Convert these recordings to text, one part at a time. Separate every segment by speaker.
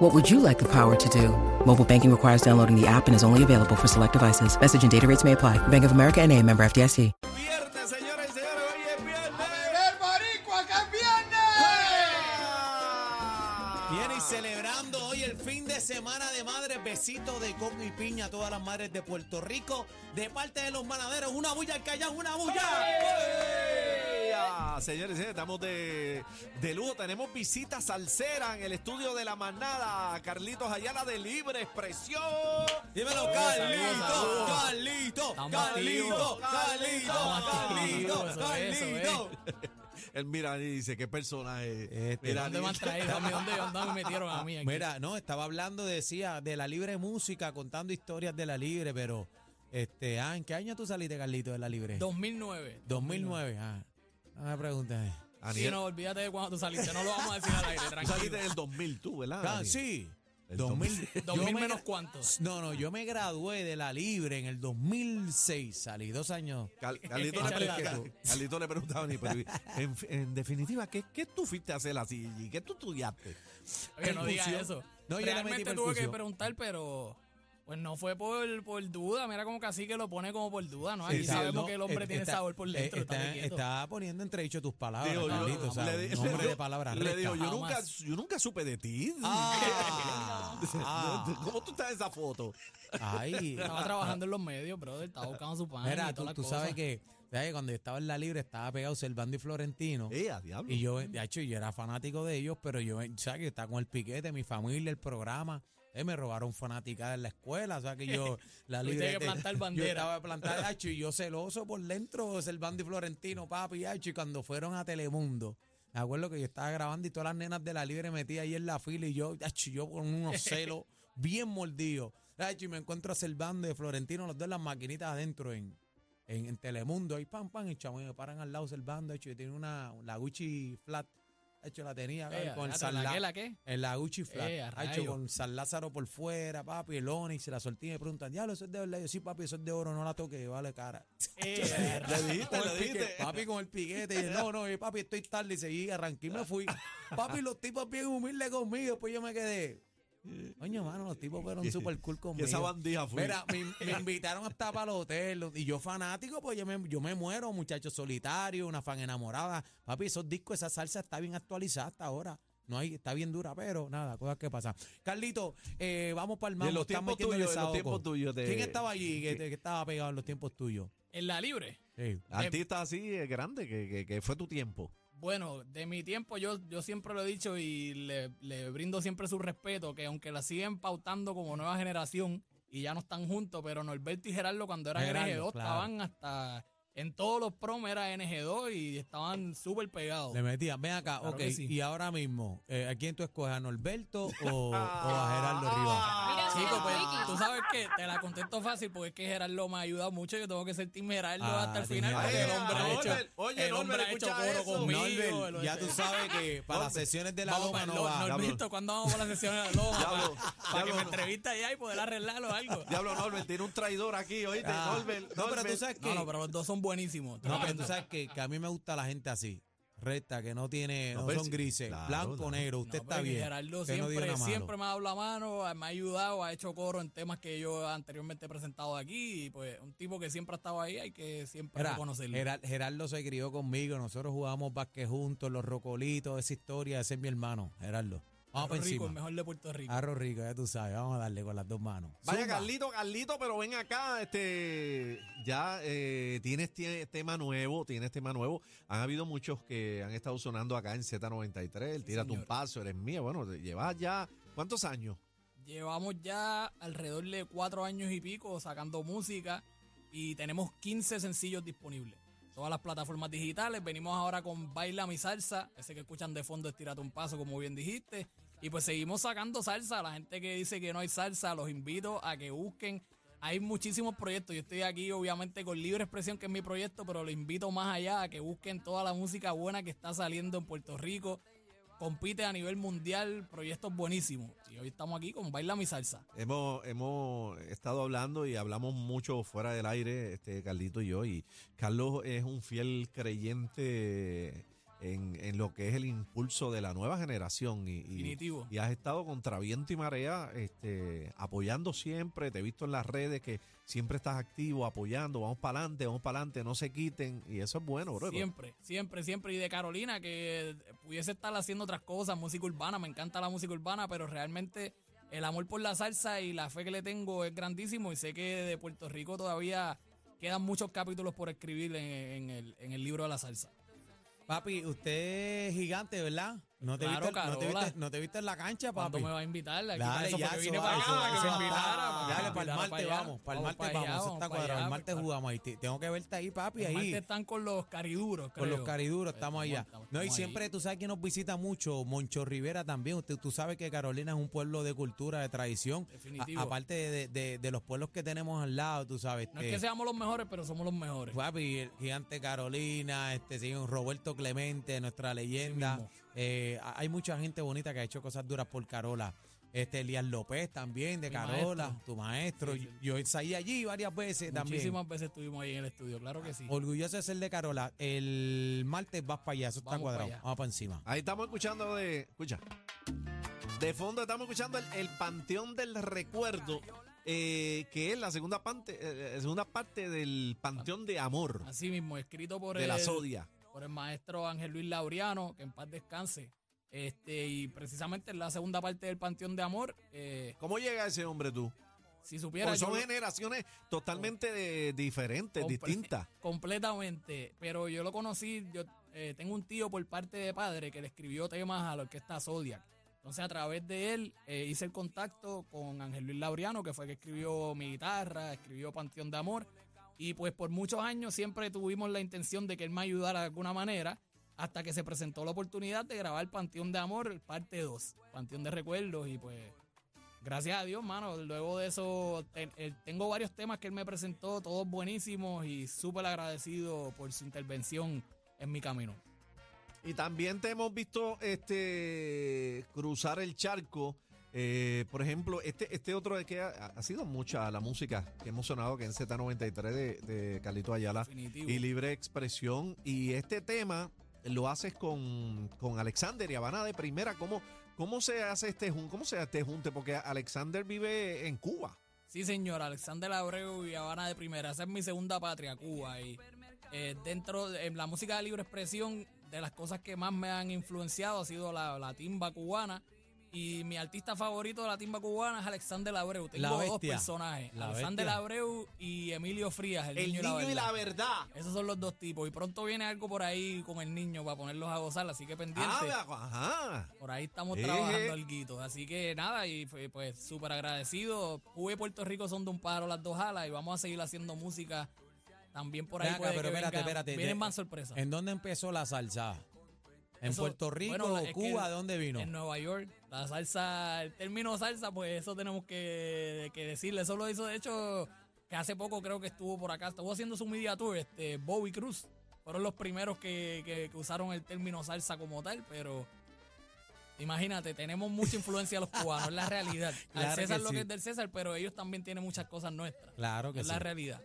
Speaker 1: What would you like the power to do? Mobile banking requires downloading the app and is only available for select devices. Message and data rates may apply. Bank of America and a member FDIC.
Speaker 2: Viernes, señoras y señores, hoy es viernes.
Speaker 3: ¡El boricua que es viernes!
Speaker 2: Viene y celebrando hoy el fin de semana de madres. Besito de coco y piña a todas las madres de Puerto Rico. De parte de los manaderos, una bulla al Callao, una bulla.
Speaker 4: Ah, Señores, señores, estamos de, de lujo. Tenemos visita salsera en el estudio de la manada. Carlitos Ayala de Libre Expresión.
Speaker 2: Dímelo, Carlito. Carlito, Carlito. Carlito, Carlito, Carlito.
Speaker 4: Él mira y dice, ¿qué personaje?
Speaker 2: Este,
Speaker 4: Mira,
Speaker 3: ¿Dónde me han traído? ¿Dónde, dónde, dónde me metieron a mí aquí?
Speaker 2: Mira, no, estaba hablando, decía, de la libre música, contando historias de la libre, pero, este, ah, ¿en qué año tú saliste, Carlito, de la libre?
Speaker 3: 2009.
Speaker 2: 2009, ah. No me preguntes.
Speaker 3: Sí, no, olvídate de cuando tú saliste. No lo vamos a decir al aire, tranquilo.
Speaker 4: saliste en el 2000 tú, ¿verdad?
Speaker 2: Ah, sí.
Speaker 4: El
Speaker 2: 2000,
Speaker 3: 2000
Speaker 2: yo me
Speaker 3: menos
Speaker 2: gra-
Speaker 3: cuántos.
Speaker 2: No, no, yo me gradué de la libre en el 2006, salí dos años.
Speaker 4: Cal- Carlito, le Carlito le preguntaba a mí, pero en, en definitiva, ¿qué, ¿qué tú fuiste a hacer así? ¿Y ¿Qué tú estudiaste?
Speaker 3: Oye, no digas eso.
Speaker 2: No, yo le metí
Speaker 3: Realmente tuve que preguntar, pero pues no fue por, por duda. Mira como casi que lo pone como por duda, ¿no? Aquí sabemos
Speaker 2: no,
Speaker 3: que el hombre
Speaker 2: eh,
Speaker 3: tiene
Speaker 2: está-
Speaker 3: sabor por dentro.
Speaker 2: eh, Está, está poniendo entredicho tus palabras,
Speaker 4: Digo, yo-
Speaker 2: Carlito, o sea,
Speaker 4: le
Speaker 2: un
Speaker 4: le-
Speaker 2: de palabras
Speaker 4: Le digo, yo nunca, yo nunca supe de ti.
Speaker 2: Ah, ah.
Speaker 4: ¿Cómo tú estás en esa foto?
Speaker 2: Ay,
Speaker 3: Estaba trabajando en los medios, brother. Estaba buscando su pan.
Speaker 2: Mira,
Speaker 3: y
Speaker 2: tú, sabes que sabes cuando yo estaba en la libre estaba pegado Servando y Florentino.
Speaker 4: Eh, a diablo.
Speaker 2: Y yo, de hecho, yo era fanático de ellos, pero yo, ¿sabes? que estaba con el piquete, mi familia, el programa. Eh, me robaron fanática en la escuela, o sea que yo, la
Speaker 3: Tuviste
Speaker 2: libre.
Speaker 3: que plantar
Speaker 2: Yo
Speaker 3: bandera.
Speaker 2: estaba de plantar, hacho, y yo celoso por dentro, Servando y Florentino, papi, hacho, y cuando fueron a Telemundo. Me acuerdo que yo estaba grabando y todas las nenas de la libre metí ahí en la fila y yo, hacho, yo con unos celos bien mordidos. Hacho, y me encuentro a Servando y Florentino, los dos en las maquinitas adentro en, en, en Telemundo, ahí pam, pam, y chamo, y me paran al lado Servando, hecho, y tiene una, la Gucci flat, hecho, la tenía con el
Speaker 3: ¿la
Speaker 2: San
Speaker 3: qué,
Speaker 2: Lá-
Speaker 3: la qué?
Speaker 2: en la Gucci flat,
Speaker 3: Eh, a
Speaker 2: hecho, con San Lázaro por fuera, papi, el Onix, la y me preguntan, ya, eso es de verdad, yo sí, papi, eso es de oro, no la toque, vale cara.
Speaker 4: Le dijiste,
Speaker 2: Con
Speaker 4: le
Speaker 2: el pique-
Speaker 4: dijiste.
Speaker 2: papi con el piquete, y yo, no, no, papi, estoy tarde, y seguí, arranqué y me fui. Papi, los tipos bien humildes conmigo, pues yo me quedé. Coño, mano, los tipos fueron súper cool conmigo.
Speaker 4: esa bandija fue.
Speaker 2: Mira, me, me invitaron hasta para el hotel y yo fanático, pues yo me, yo me muero, muchacho solitario, una fan enamorada. Papi, esos discos, esa salsa está bien actualizada hasta ahora. No hay, está bien dura, pero nada, cosas que pasan. Carlito, eh, vamos para el mambo.
Speaker 4: los tiempos tuyos, en los tiempos tuyos de-
Speaker 2: ¿Quién estaba allí que, que estaba pegado en los tiempos tuyos?
Speaker 3: en la libre.
Speaker 2: Sí.
Speaker 4: Artista así eh, grande, que, que, que fue tu tiempo.
Speaker 3: Bueno, de mi tiempo yo, yo siempre lo he dicho y le, le brindo siempre su respeto, que aunque la siguen pautando como nueva generación y ya no están juntos, pero Norberto y Gerardo cuando eran
Speaker 2: Gerardo,
Speaker 3: NG2
Speaker 2: claro.
Speaker 3: estaban hasta... En todos los promos era NG2 y estaban súper pegados.
Speaker 2: Le metían, ven acá,
Speaker 3: Claro
Speaker 2: ok,
Speaker 3: que sí.
Speaker 2: y ahora mismo, eh, ¿a quién tú escoges? ¿A Norberto o, o a Gerardo Rivas?
Speaker 5: Mira,
Speaker 3: Chico, pues
Speaker 5: Ricky.
Speaker 3: tú sabes que te la contesto fácil porque es que Gerardo me ha ayudado mucho. Yo tengo que ser Team Gerardo
Speaker 2: Ah,
Speaker 3: hasta el
Speaker 2: Team
Speaker 3: final. Porque el
Speaker 2: Gerardo.
Speaker 3: hombre ha
Speaker 4: Ay,
Speaker 3: hecho,
Speaker 4: Norbert, oye,
Speaker 3: el hombre
Speaker 4: Norbert,
Speaker 3: ha hecho
Speaker 4: escucha
Speaker 3: coro
Speaker 4: eso.
Speaker 3: conmigo.
Speaker 2: Norbert,
Speaker 3: lo-
Speaker 2: ya tú sabes que para las sesiones de la
Speaker 3: Vamos,
Speaker 2: loma no va.
Speaker 3: Norberto, ¿cuándo vamos para la sesión de la loma?
Speaker 4: Diablo,
Speaker 3: para, para que
Speaker 4: diablo.
Speaker 3: me entreviste allá y poder arreglarlo o algo.
Speaker 4: Diablo, Norbert, tiene un traidor aquí, oíste,
Speaker 2: Ah.
Speaker 4: Norbert.
Speaker 2: No, pero tú
Speaker 4: Norbert.
Speaker 2: sabes que...
Speaker 3: No, no, pero los dos son buenísimos.
Speaker 2: No, pero tú sabes que, que a mí me gusta la gente así, recta, que no tiene,
Speaker 4: No,
Speaker 2: no, son
Speaker 4: sí,
Speaker 2: grises,
Speaker 4: claro,
Speaker 2: blanco,
Speaker 4: claro.
Speaker 2: negro, usted
Speaker 3: No,
Speaker 2: está bien.
Speaker 3: Gerardo
Speaker 2: no dio
Speaker 3: siempre,
Speaker 2: malo.
Speaker 3: siempre me ha dado la mano, me ha ayudado, ha hecho coro en temas que yo anteriormente he presentado aquí. Y pues un tipo que siempre ha estado ahí, hay que siempre
Speaker 2: Mira,
Speaker 3: reconocerlo.
Speaker 2: Gerar- Gerardo se crió conmigo, nosotros jugábamos básquet juntos, los rocolitos, esa historia, ese es mi hermano, Gerardo. Vamos
Speaker 3: Arroz rico, el
Speaker 2: encima.
Speaker 3: mejor de Puerto Rico.
Speaker 2: Arroz rico, ya tú sabes, vamos a darle con las dos manos.
Speaker 4: Vaya
Speaker 2: Zumba.
Speaker 4: Carlito, Carlito, pero ven acá, este, ya eh, tienes tie- tema nuevo, tienes tema nuevo. Han habido muchos que han estado sonando acá en Z93, el Tírate un paso, eres mía. Bueno, te llevas ya, ¿cuántos años?
Speaker 3: Llevamos ya alrededor de cuatro años y pico sacando música y tenemos 15 sencillos disponibles. Todas las plataformas digitales. Venimos ahora con Baila mi salsa. Ese que escuchan de fondo es Tírate un paso, como bien dijiste. Y pues seguimos sacando salsa. La gente que dice que no hay salsa, los invito a que busquen hay muchísimos proyectos. Yo estoy aquí, obviamente, con Libre Expresión, que es mi proyecto, pero lo invito más allá a que busquen toda la música buena que está saliendo en Puerto Rico. Compite a nivel mundial, proyectos buenísimos. Y hoy estamos aquí con Baila Mi Salsa.
Speaker 4: Hemos, hemos estado hablando y hablamos mucho fuera del aire, este Carlito y yo, y Carlos es un fiel creyente en, en lo que es el impulso de la nueva generación y, y- y has estado contra viento y marea este, apoyando siempre, te he visto en las redes que siempre estás activo, apoyando, vamos para adelante, vamos para adelante, no se quiten y eso es bueno, bro.
Speaker 3: Siempre, siempre, siempre. Y de Carolina, que pudiese estar haciendo otras cosas, música urbana, me encanta la música urbana, pero realmente el amor por la salsa y la fe que le tengo es grandísimo y sé que de Puerto Rico todavía quedan muchos capítulos por escribir en, en el, en el libro de la salsa.
Speaker 2: Papi, usted es gigante, ¿verdad? No te,
Speaker 3: Claro,
Speaker 2: viste, no, te viste, no te viste en la cancha,
Speaker 3: ¿Cuándo
Speaker 2: papi.
Speaker 3: me va a invitar? Aquí
Speaker 2: Dale,
Speaker 3: eso
Speaker 2: ya, eso
Speaker 3: vine para acá, que me invitara.
Speaker 2: Dale, para el martes vamos, para el martes vamos,
Speaker 3: allá,
Speaker 2: eso está cuadrado. El martes jugamos ahí. Te- Tengo que verte ahí, papi,
Speaker 3: El
Speaker 2: ahí.
Speaker 3: martes están con los cariduros,
Speaker 2: Con los
Speaker 3: creo.
Speaker 2: cariduros,
Speaker 3: Pues,
Speaker 2: estamos allá.
Speaker 3: estamos-
Speaker 2: No, y siempre
Speaker 3: ahí.
Speaker 2: tú sabes que nos visita mucho, Moncho Rivera también. Usted, tú sabes que Carolina es un pueblo de cultura, de tradición.
Speaker 3: Definitivo.
Speaker 2: A- aparte de, de- de los pueblos que tenemos al lado, tú sabes.
Speaker 3: No es
Speaker 2: este,
Speaker 3: que seamos los mejores, pero somos los mejores.
Speaker 2: Papi, el gigante Carolina, este señor Roberto Clemente, nuestra leyenda. Eh, ha- hay mucha gente bonita que ha hecho cosas duras por Carola. Este Elías López también de
Speaker 3: Mi
Speaker 2: Carola,
Speaker 3: maestro.
Speaker 2: tu maestro.
Speaker 3: Sí, sí.
Speaker 2: Yo ensayé allí varias veces también.
Speaker 3: Muchísimas veces estuvimos ahí en el estudio, claro que sí.
Speaker 2: Orgulloso de ser de Carola. El martes vas para allá, eso está cuadrado.
Speaker 3: para allá.
Speaker 2: Vamos para encima.
Speaker 4: Ahí estamos escuchando de. Escucha. De fondo estamos escuchando el, el Panteón del Recuerdo, eh, que es la segunda parte, eh, segunda parte del Panteón de Amor
Speaker 3: Así mismo, escrito por
Speaker 4: de
Speaker 3: el,
Speaker 4: la Sodia.
Speaker 3: Por el maestro Ángel Luis Laureano, que en paz descanse. Este, y precisamente en la segunda parte del Panteón de Amor, eh,
Speaker 4: ¿Cómo llega ese hombre tú?
Speaker 3: si supiera
Speaker 4: Porque son
Speaker 3: yo-
Speaker 4: generaciones totalmente de- diferentes,
Speaker 3: Comple-
Speaker 4: distintas.
Speaker 3: completamente, pero yo lo conocí, yo eh, tengo un tío por parte de padre que le escribió temas a la orquesta Zodiac. Entonces a través de él eh, hice el contacto con Ángel Luis Laureano, que fue el que escribió mi guitarra, escribió Panteón de Amor. Y pues por muchos años siempre tuvimos la intención de que él me ayudara de alguna manera, hasta que se presentó la oportunidad de grabar Panteón de Amor, parte 2, Panteón de Recuerdos. Y pues gracias a Dios, mano, luego de eso eh, tengo varios temas que él me presentó, todos buenísimos y súper agradecido por su intervención en mi camino.
Speaker 4: Y también te hemos visto este cruzar el charco. Eh, por ejemplo, este, este otro de que ha, ha sido mucha la música que hemos sonado, que en Z93 de, de Carlito Ayala
Speaker 3: Definitivo.
Speaker 4: y Libre Expresión. Y este tema lo haces con, con Alexander y Habana de Primera. ¿Cómo, ¿Cómo se hace este junte? ¿Cómo se hace este junte? Porque Alexander vive en Cuba.
Speaker 3: Sí, señor, Alexander Abreu y Habana de Primera. Esa es mi segunda patria, Cuba. Y eh, dentro de en la música de libre expresión, de las cosas que más me han influenciado ha sido la, la timba cubana. Y mi artista favorito de la timba cubana es Alexander Abreu. Tengo
Speaker 2: La
Speaker 3: dos personajes,
Speaker 2: La
Speaker 3: Alexander
Speaker 2: bestia.
Speaker 3: Abreu y Emilio Frías, el,
Speaker 4: El
Speaker 3: niño, y la verdad.
Speaker 4: verdad.
Speaker 3: Esos son los dos tipos. Y pronto viene algo por ahí con el niño para ponerlos a gozar, así que pendiente.
Speaker 4: Ah, ajá.
Speaker 3: Por ahí estamos
Speaker 4: Eje.
Speaker 3: trabajando algo. Así que nada, y pues súper agradecido. Jugué Puerto Rico son de un pájaro las dos alas y vamos a seguir haciendo música también por ahí.
Speaker 2: Ven acá,
Speaker 3: puede
Speaker 2: pero
Speaker 3: que
Speaker 2: espérate,
Speaker 3: venga-
Speaker 2: espérate.
Speaker 3: Vienen más sorpresas.
Speaker 2: ¿En dónde empezó la salsa? ¿En
Speaker 3: Eso-
Speaker 2: Puerto Rico
Speaker 3: bueno,
Speaker 2: o Cuba? ¿De dónde vino?
Speaker 3: En Nueva York, la salsa, el término salsa, pues eso tenemos que, que decirle. Eso lo hizo, de hecho, que hace poco creo que estuvo por acá, estuvo haciendo su media tour, este, Bobby Cruz. Fueron los primeros que, que- que usaron el término salsa como tal, pero imagínate, tenemos mucha influencia los cubanos, es la realidad. Al
Speaker 2: Claro
Speaker 3: César lo que es del César, pero ellos también tienen muchas cosas nuestras.
Speaker 2: Claro que
Speaker 3: Es
Speaker 2: sí.
Speaker 3: la realidad,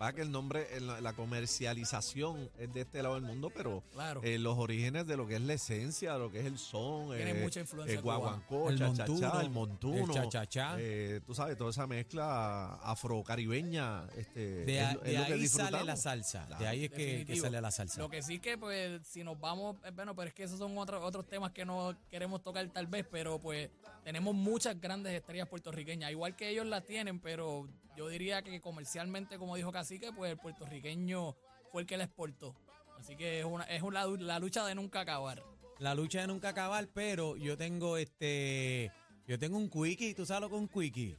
Speaker 4: Va que el nombre, el- la comercialización es de este lado del mundo, pero
Speaker 3: claro.
Speaker 4: eh, los orígenes de lo que es la esencia, de lo que es el son,
Speaker 3: Tiene
Speaker 4: eh,
Speaker 3: mucha influencia
Speaker 4: el guaguancó,
Speaker 2: El
Speaker 4: cha, cha,
Speaker 2: montuno,
Speaker 4: cha, el montuno,
Speaker 2: el cha-cha-cha.
Speaker 4: eh, tú sabes, toda esa mezcla afrocaribeña, este,
Speaker 2: De,
Speaker 4: es lo- es
Speaker 2: de
Speaker 4: lo que
Speaker 2: ahí sale
Speaker 4: disfrutamos.
Speaker 2: la salsa.
Speaker 4: Claro.
Speaker 2: De ahí es que, que
Speaker 3: Definitivo.
Speaker 2: sale la salsa.
Speaker 3: Lo que sí que, pues, si nos vamos, eh, bueno, pero es que esos son otros otros temas que no queremos tocar tal vez, pero pues tenemos muchas grandes estrellas puertorriqueñas, igual que ellos las tienen, pero yo diría que comercialmente, como dijo Cacique, pues el puertorriqueño fue el que la exportó. Así que es una, es una, la lucha de nunca acabar.
Speaker 2: La lucha de nunca acabar, pero yo tengo este. Yo tengo un quickie. ¿Tú sabes lo que es un quickie?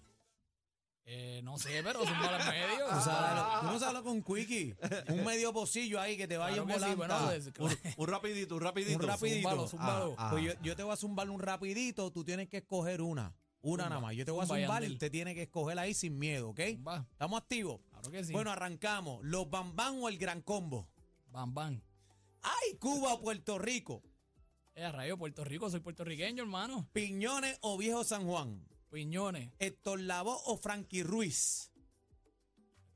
Speaker 3: Eh, no sé, pero son medios.
Speaker 2: ¿Tú, sabes lo- tú no sabes lo que es un quickie. Un medio pocillo ahí que te vaya
Speaker 3: Claro sí, bueno, pues,
Speaker 4: Un, un rapidito, un rapidito.
Speaker 2: Un rapidito.
Speaker 3: Zúmbalo, zúmbalo.
Speaker 4: Ah, ah.
Speaker 2: Pues yo, yo te voy a zumbar un rapidito, tú tienes que escoger una. Una
Speaker 3: Zumba,
Speaker 2: nada más. Yo te voy a
Speaker 3: zumba,
Speaker 2: zumbar y usted tiene que escoger ahí sin miedo, ¿ok? ¿Estamos activos?
Speaker 3: claro que sí.
Speaker 2: Bueno, arrancamos. ¿Los Bambán o el Gran Combo?
Speaker 3: bam, bam.
Speaker 2: ¡Ay, Cuba o Puerto Rico!
Speaker 3: Eh, rayo, Puerto Rico, soy puertorriqueño, hermano.
Speaker 2: ¿Piñones o Viejo San Juan?
Speaker 3: Piñones.
Speaker 2: ¿Héctor Lavoe o Frankie Ruiz?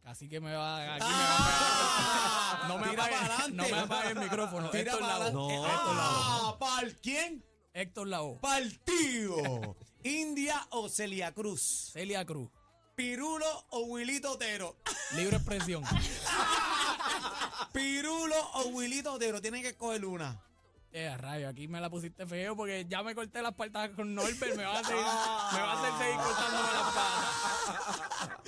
Speaker 3: Casi que me va. Aquí
Speaker 2: ¡Ah!
Speaker 3: me va a pegar. No me
Speaker 2: Tira
Speaker 3: apague,
Speaker 2: pa'lante.
Speaker 3: no me apague el micrófono.
Speaker 2: Tira
Speaker 3: Héctor
Speaker 2: para
Speaker 3: Lavoe.
Speaker 4: No.
Speaker 3: Héctor.
Speaker 2: ¡Ah! ¿Para quién?
Speaker 3: Héctor Lavoe.
Speaker 2: Partido. ¿India o Celia Cruz?
Speaker 3: Celia Cruz.
Speaker 2: ¿Pirulo o Wilito Otero?
Speaker 3: Libre expresión.
Speaker 2: ¿Pirulo o Wilito Otero? Tienen que escoger una.
Speaker 3: Eh, a rayo, aquí me la pusiste feo porque ya me corté las patas con Norbert. Me va a seguir, me va a hacer seguir cortándome las patas.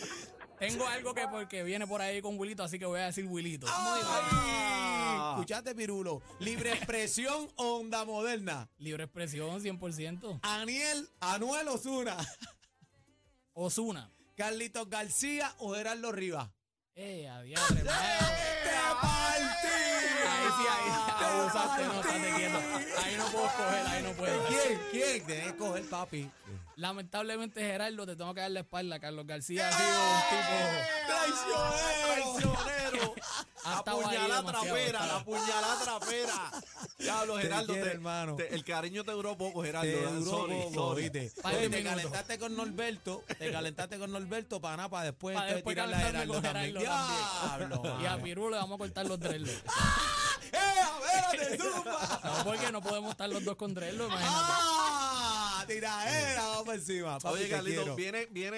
Speaker 3: Tengo algo que porque viene por ahí con Wilito, así que voy a decir Wilito.
Speaker 2: Ay, Escuchaste, Pirulo. ¿Libre expresión o onda moderna?
Speaker 3: Libre expresión, 100%.
Speaker 2: Aniel, Anuel Osuna.
Speaker 3: Osuna.
Speaker 2: Carlitos García o Gerardo Rivas.
Speaker 3: Eh, adiós.
Speaker 2: ¡Te partí!
Speaker 3: Ahí sí, ahí abusaste, no, estate quieto. Ahí no puedo escoger, ahí no puedo.
Speaker 2: ¿Quién? ¿Quién? Tienes que escoger, papi.
Speaker 3: Lamentablemente, Gerardo, te tengo que dar la espalda. Carlos García ha sido un tipo.
Speaker 2: ¡Traicionero!
Speaker 4: Apuñalada
Speaker 3: demasiado,
Speaker 4: trapera, la puñalada trapera. Diablo,
Speaker 2: te- hermano.
Speaker 4: te- el cariño te duró poco, Geraldo.
Speaker 2: Te
Speaker 4: ¿eh?
Speaker 2: duró
Speaker 4: Sorry,
Speaker 2: poco,
Speaker 4: sorry.
Speaker 2: ¿viste?
Speaker 3: Par de
Speaker 2: Oye, te calentaste con Norberto, te calentaste con Norberto para nada, para después,
Speaker 3: Para
Speaker 2: te
Speaker 3: después
Speaker 2: tirarle a Gerardo
Speaker 3: con
Speaker 2: también.
Speaker 3: Gerardo
Speaker 2: ¡Diablo!
Speaker 3: Y a Piru le vamos a cortar los dreadlocks.
Speaker 2: ¡Eh, zumba!
Speaker 3: No, porque no podemos estar los dos con dreadlocks, imagínate.
Speaker 2: ¡Ah! Tiraera, vamos por encima. Papi,
Speaker 4: Oye,
Speaker 2: te
Speaker 4: Carlito,
Speaker 2: quiero.
Speaker 4: viene, viene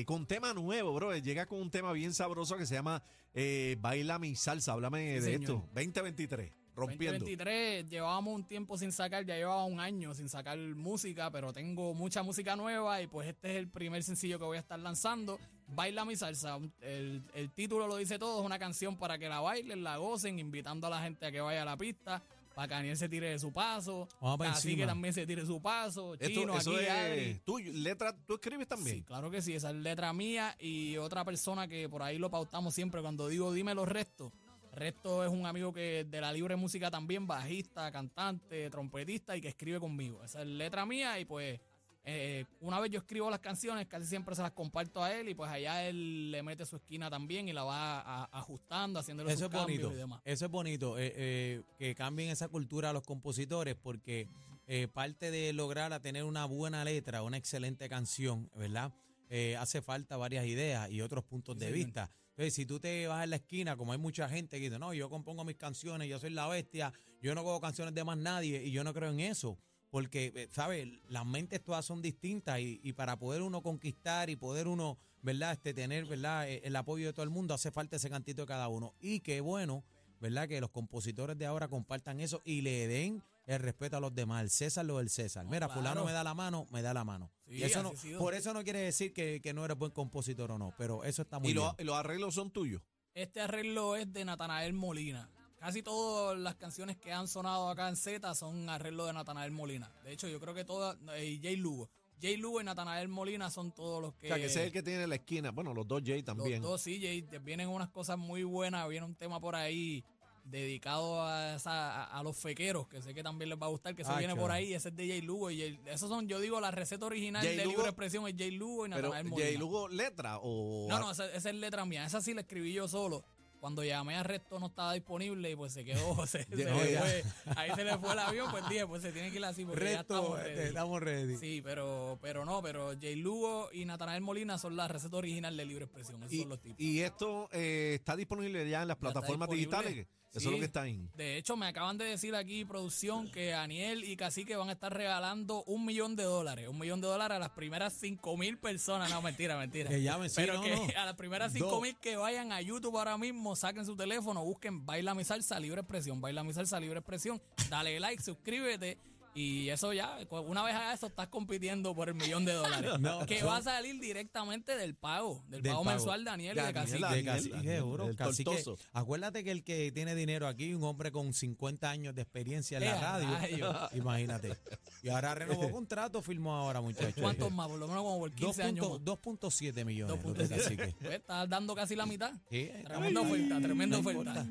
Speaker 4: eh, con tema nuevo, bro. Llega con un tema bien sabroso que se llama eh, Baila mi salsa. Háblame
Speaker 3: Sí,
Speaker 4: de
Speaker 3: señor.
Speaker 4: esto. 2023, rompiendo.
Speaker 3: 2023 llevábamos un tiempo sin sacar, ya llevaba un año sin sacar música, pero tengo mucha música nueva y pues este es el primer sencillo que voy a estar lanzando. Baila mi salsa, el, el título lo dice todo, es una canción para que la bailen, la gocen, invitando a la gente a que vaya a la pista, para que Daniel se tire de su paso,
Speaker 2: Vamos
Speaker 3: así que también se tire su paso,
Speaker 4: Esto,
Speaker 3: Chino,
Speaker 4: eso
Speaker 3: aquí,
Speaker 4: es tuyo. Letra, ¿tú escribes también?
Speaker 3: Sí, claro que sí, esa es letra mía y otra persona que por ahí lo pautamos siempre cuando digo dime los restos. Resto es un amigo que de la libre música también, bajista, cantante, trompetista y que escribe conmigo. Esa es letra mía y pues eh, una vez yo escribo las canciones, casi siempre se las comparto a él y pues allá él le mete su esquina también y la va a- ajustando, haciéndole
Speaker 2: Eso
Speaker 3: sus
Speaker 2: es
Speaker 3: cambios
Speaker 2: bonito.
Speaker 3: y demás.
Speaker 2: Eso es bonito. eh, eh, que cambien esa cultura a los compositores porque eh, parte de lograr a tener una buena letra, una excelente canción, ¿verdad? Eh, hace falta varias ideas y otros puntos
Speaker 3: Sí,
Speaker 2: de
Speaker 3: señor.
Speaker 2: vista. Entonces, si tú te vas en la esquina, como hay mucha gente que dice, no, yo compongo mis canciones, yo soy la bestia, yo no hago canciones de más nadie y yo no creo en eso. Porque, eh, ¿sabes? Las mentes todas son distintas y, y para poder uno conquistar y poder uno, ¿verdad? Este, tener, ¿verdad? Eh, El apoyo de todo el mundo hace falta ese cantito de cada uno. Y qué bueno, ¿verdad? Que los compositores de ahora compartan eso y le den el respeto a los demás. El César lo del César.
Speaker 3: No,
Speaker 2: Mira,
Speaker 3: claro.
Speaker 2: fulano me da la mano, me da la mano.
Speaker 3: Sí,
Speaker 2: Y eso no, por eso no quiere decir que, que no eres buen compositor o no, pero eso está muy
Speaker 4: Y
Speaker 2: bien.
Speaker 4: lo- y los arreglos son tuyos.
Speaker 3: Este arreglo es de Natanael Molina. Casi todas las canciones que han sonado acá en Z son arreglo de Natanael Molina. De hecho, yo creo que todas, y Jay Lugo. Jay Lugo y Natanael Molina son todos los que...
Speaker 4: o sea, que ese es el que tiene la esquina. Bueno, los dos Jay también.
Speaker 3: Los dos, sí, Jay, vienen unas cosas muy buenas. Viene un tema por ahí dedicado a, esa- a, a los fequeros, que sé que también les va a gustar, que eso
Speaker 2: Ah,
Speaker 3: viene por ahí. Ese es de Jay Lugo. Y Jay- esos son, yo digo, la receta original
Speaker 4: Jay
Speaker 3: de
Speaker 4: Lugo-
Speaker 3: libre expresión es Jay Lugo y Natanael Molina.
Speaker 4: Jay Lugo, letra o.
Speaker 3: No, no, esa, esa es letra mía. Esa sí la escribí yo solo. Cuando llamé a Resto no estaba disponible y pues se quedó. Se, se
Speaker 2: Ya,
Speaker 3: le
Speaker 2: ya.
Speaker 3: fue. ahí se le fue el avión, pues dije, pues se tiene que ir así porque ya
Speaker 2: Resto,
Speaker 3: estamos
Speaker 2: eh,
Speaker 3: ready.
Speaker 2: estamos ready.
Speaker 3: Sí, pero, pero no, pero Jay Lugo y Natanael Molina son la receta original de libre expresión. Esos
Speaker 4: Y,
Speaker 3: son los tipos.
Speaker 4: y esto eh, está disponible ya en las
Speaker 3: Ya
Speaker 4: plataformas digitales. Eso
Speaker 3: Sí.
Speaker 4: es lo que está ahí.
Speaker 3: De hecho, me acaban de decir aquí, producción, que Aniel y Cacique van a estar regalando un millón de dólares. Un millón de dólares a las primeras cinco mil personas. No, mentira, mentira.
Speaker 2: Que llamen, sí,
Speaker 3: Pero
Speaker 2: no,
Speaker 3: que
Speaker 2: no.
Speaker 3: a las primeras cinco mil que vayan a YouTube ahora mismo, saquen su teléfono, busquen Baila mi salsa libre expresión, Baila mi salsa libre expresión, dale like, suscríbete. Y eso ya, una vez hagas eso, estás compitiendo por el millón de dólares.
Speaker 2: No,
Speaker 3: que va a salir directamente del pago, del,
Speaker 2: Del
Speaker 3: pago,
Speaker 2: pago.
Speaker 3: mensual de Daniel y de
Speaker 4: Daniel,
Speaker 3: Cacique.
Speaker 4: Daniel,
Speaker 2: de
Speaker 4: Daniel,
Speaker 2: Cacique.
Speaker 4: tortoso.
Speaker 2: Acuérdate que el que tiene dinero aquí, un hombre con 50 años de experiencia en
Speaker 3: ¡Eh,
Speaker 2: la
Speaker 3: a
Speaker 2: radio. Imagínate. Y ahora renovó contrato, firmó ahora, muchachos.
Speaker 3: ¿Cuántos más? Por lo menos como por 15 años. más.
Speaker 2: 2.7 millones. los de
Speaker 3: 2.7.
Speaker 2: cacique.
Speaker 3: Pues, Estás dando casi la mitad.
Speaker 2: Sí,
Speaker 3: Tremenda oferta, tremenda
Speaker 2: no
Speaker 3: oferta.
Speaker 2: importa.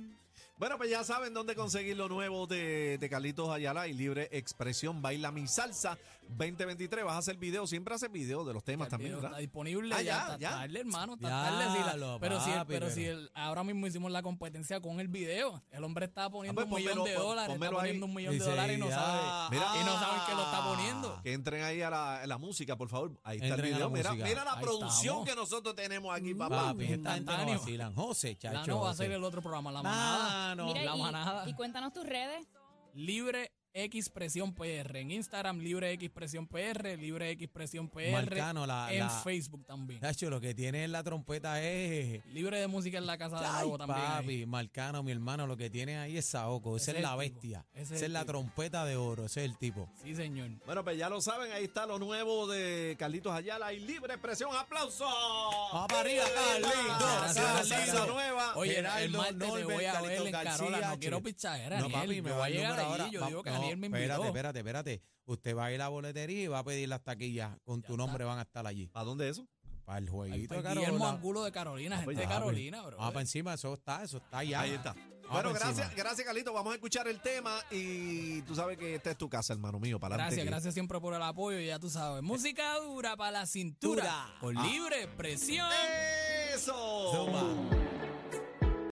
Speaker 4: Bueno, pues ya saben dónde conseguir lo nuevo de, de Carlitos Ayala y Libre Expresión. Baila mi salsa 2023. Vas a hacer video, siempre haces video de los temas
Speaker 3: El
Speaker 4: también,
Speaker 3: video
Speaker 4: ¿verdad?
Speaker 3: está disponible
Speaker 4: Ah,
Speaker 3: ya,
Speaker 4: ya,
Speaker 3: está
Speaker 4: ya.
Speaker 3: tarde, hermano, está
Speaker 2: Ya,
Speaker 3: tarde, sí, la-
Speaker 2: lo,
Speaker 3: pero si, el- pero
Speaker 2: pero-
Speaker 3: si el- ahora mismo hicimos la competencia con el video, el hombre está poniendo
Speaker 4: pues
Speaker 3: un millón de dólares, está
Speaker 4: pónmelo ahí.
Speaker 3: poniendo un millón de dólares y no sabe,
Speaker 4: Mira.
Speaker 3: y no saben que lo está poniendo.
Speaker 4: Que entren ahí a la, a la música, por favor. Ahí está
Speaker 2: Entren
Speaker 4: el
Speaker 2: la
Speaker 4: video. Mira, mira la
Speaker 3: Ahí
Speaker 4: producción
Speaker 3: estamos.
Speaker 4: que nosotros tenemos aquí, papá.
Speaker 2: Papi, esta gente no vacilan. José,
Speaker 3: Ya
Speaker 2: chacho.
Speaker 3: no va a ser el otro programa, la manada.
Speaker 2: Mano.
Speaker 5: Mira,
Speaker 3: la
Speaker 5: y,
Speaker 3: manada.
Speaker 5: y cuéntanos tus redes.
Speaker 3: Libre Expresión PR. En Instagram, Libre Expresión PR, Libre Expresión PR.
Speaker 2: Marcano, la-
Speaker 3: en
Speaker 2: la-
Speaker 3: Facebook también.
Speaker 2: Chacho, lo que tiene en la trompeta es.
Speaker 3: Libre de música en la casa de
Speaker 2: Ay,
Speaker 3: nuevo también. ahí.
Speaker 2: papi, Marcano, mi hermano, lo que tiene ahí es Saoco. Esa
Speaker 3: Ese
Speaker 2: es la
Speaker 3: el tipo.
Speaker 2: bestia.
Speaker 3: Ese es
Speaker 2: Esa
Speaker 3: el
Speaker 2: es la trompeta de oro. Ese es el tipo.
Speaker 3: Sí, señor.
Speaker 4: Bueno, pues ya lo saben, ahí está lo nuevo de Carlitos Ayala y Libre Expresión. ¡Aplauso!
Speaker 2: Vamos para arriba, Carlitos.
Speaker 4: Salsa nueva.
Speaker 3: Oye, el
Speaker 2: Gerardo,
Speaker 3: martes te
Speaker 2: Norbert,
Speaker 3: voy a ver
Speaker 2: Carlitos
Speaker 3: en
Speaker 2: García,
Speaker 3: Carola. No quiero pichadera,
Speaker 2: No, papi, me va
Speaker 3: a
Speaker 2: el
Speaker 3: llegar ahí.
Speaker 2: ahora.
Speaker 3: Yo
Speaker 2: Va-
Speaker 3: digo que Aniel me invitó.
Speaker 2: Espérate, espérate, espérate. Usted va a ir a la boletería y va a pedir las taquillas. Con tu nombre van a estar allí.
Speaker 4: ¿Para dónde es eso?
Speaker 2: Para el jueguito de
Speaker 3: Guillermo
Speaker 2: Carola.
Speaker 3: Angulo de Carolina, gente
Speaker 4: pues
Speaker 3: de
Speaker 4: ya,
Speaker 3: Carolina, bro.
Speaker 2: Vamos para encima, eso está, eso está ya.
Speaker 4: Ahí está.
Speaker 2: Vamos
Speaker 4: Bueno, gracias, gracias, Carlitos. Vamos a escuchar el tema y tú sabes que esta es tu casa, hermano mío. Para
Speaker 3: Gracias,
Speaker 4: que-
Speaker 3: gracias siempre por el apoyo. y Ya tú sabes. Música dura para la cintura.
Speaker 2: Dura.
Speaker 3: Con
Speaker 2: Ah.
Speaker 3: libre presión.
Speaker 4: ¡Eso!
Speaker 2: Zumba.